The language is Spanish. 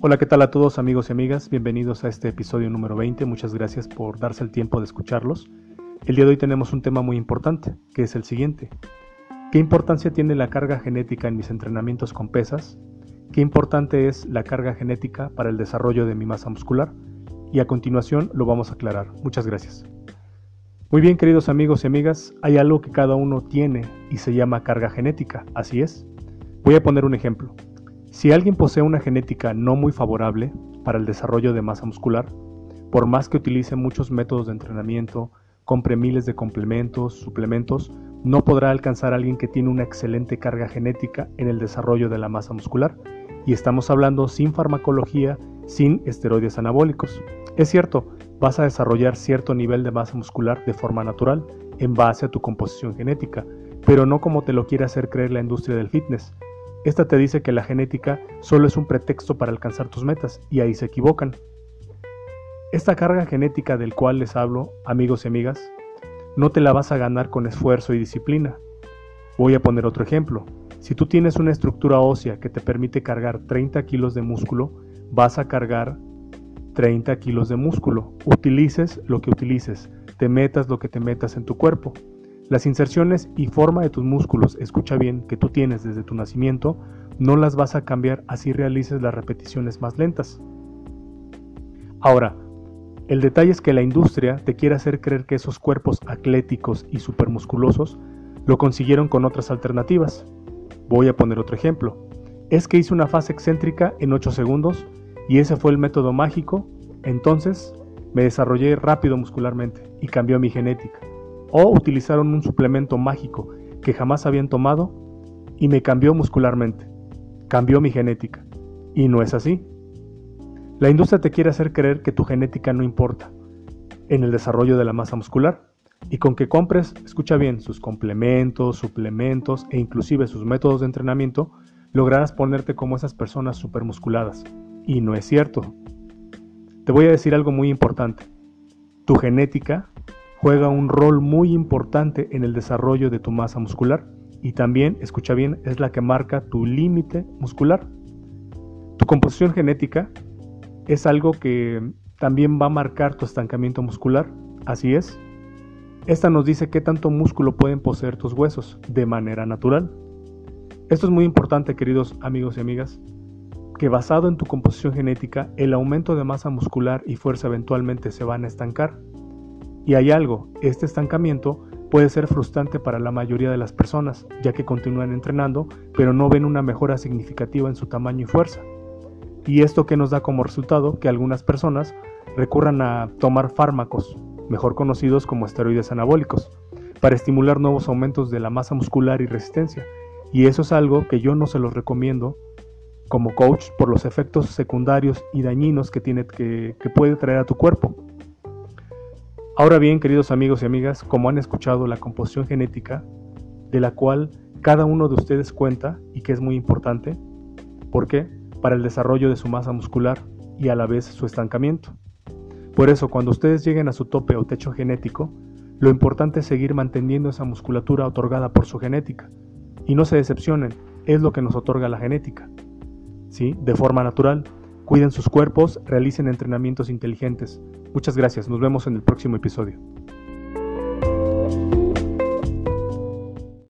Hola, ¿qué tal a todos amigos y amigas? Bienvenidos a este episodio número 20. Muchas gracias por darse el tiempo de escucharlos. El día de hoy tenemos un tema muy importante, que es el siguiente. ¿Qué importancia tiene la carga genética en mis entrenamientos con pesas? ¿Qué importante es la carga genética para el desarrollo de mi masa muscular? Y a continuación lo vamos a aclarar. Muchas gracias. Muy bien, queridos amigos y amigas, hay algo que cada uno tiene y se llama carga genética, así es. Voy a poner un ejemplo. Si alguien posee una genética no muy favorable para el desarrollo de masa muscular, por más que utilice muchos métodos de entrenamiento, compre miles de complementos, suplementos, no podrá alcanzar a alguien que tiene una excelente carga genética en el desarrollo de la masa muscular. Y estamos hablando sin farmacología, sin esteroides anabólicos. Es cierto, vas a desarrollar cierto nivel de masa muscular de forma natural en base a tu composición genética, pero no como te lo quiere hacer creer la industria del fitness, esta te dice que la genética solo es un pretexto para alcanzar tus metas y ahí se equivocan. Esta carga genética del cual les hablo, amigos y amigas, no te la vas a ganar con esfuerzo y disciplina. Voy a poner otro ejemplo. Si tú tienes una estructura ósea que te permite cargar 30 kilos de músculo, vas a cargar 30 kilos de músculo. Utilices lo que utilices, te metas lo que te metas en tu cuerpo. Las inserciones y forma de tus músculos, escucha bien, que tú tienes desde tu nacimiento, no las vas a cambiar así realices las repeticiones más lentas. Ahora, el detalle es que la industria te quiere hacer creer que esos cuerpos atléticos y supermusculosos lo consiguieron con otras alternativas. Voy a poner otro ejemplo. Es que hice una fase excéntrica en 8 segundos y ese fue el método mágico, entonces me desarrollé rápido muscularmente y cambió mi genética o utilizaron un suplemento mágico que jamás habían tomado y me cambió muscularmente, cambió mi genética. Y no es así. La industria te quiere hacer creer que tu genética no importa en el desarrollo de la masa muscular y con que compres, escucha bien, sus complementos, suplementos e inclusive sus métodos de entrenamiento, lograrás ponerte como esas personas supermusculadas. Y no es cierto. Te voy a decir algo muy importante. Tu genética juega un rol muy importante en el desarrollo de tu masa muscular y también, escucha bien, es la que marca tu límite muscular. Tu composición genética es algo que también va a marcar tu estancamiento muscular, así es. Esta nos dice qué tanto músculo pueden poseer tus huesos de manera natural. Esto es muy importante, queridos amigos y amigas, que basado en tu composición genética, el aumento de masa muscular y fuerza eventualmente se van a estancar y hay algo, este estancamiento puede ser frustrante para la mayoría de las personas, ya que continúan entrenando, pero no ven una mejora significativa en su tamaño y fuerza. Y esto que nos da como resultado que algunas personas recurran a tomar fármacos, mejor conocidos como esteroides anabólicos, para estimular nuevos aumentos de la masa muscular y resistencia. Y eso es algo que yo no se los recomiendo como coach por los efectos secundarios y dañinos que, tiene, que, que puede traer a tu cuerpo. Ahora bien, queridos amigos y amigas, como han escuchado la composición genética, de la cual cada uno de ustedes cuenta y que es muy importante, ¿por qué? Para el desarrollo de su masa muscular y a la vez su estancamiento. Por eso, cuando ustedes lleguen a su tope o techo genético, lo importante es seguir manteniendo esa musculatura otorgada por su genética. Y no se decepcionen, es lo que nos otorga la genética. ¿Sí? De forma natural, Cuiden sus cuerpos, realicen entrenamientos inteligentes. Muchas gracias, nos vemos en el próximo episodio.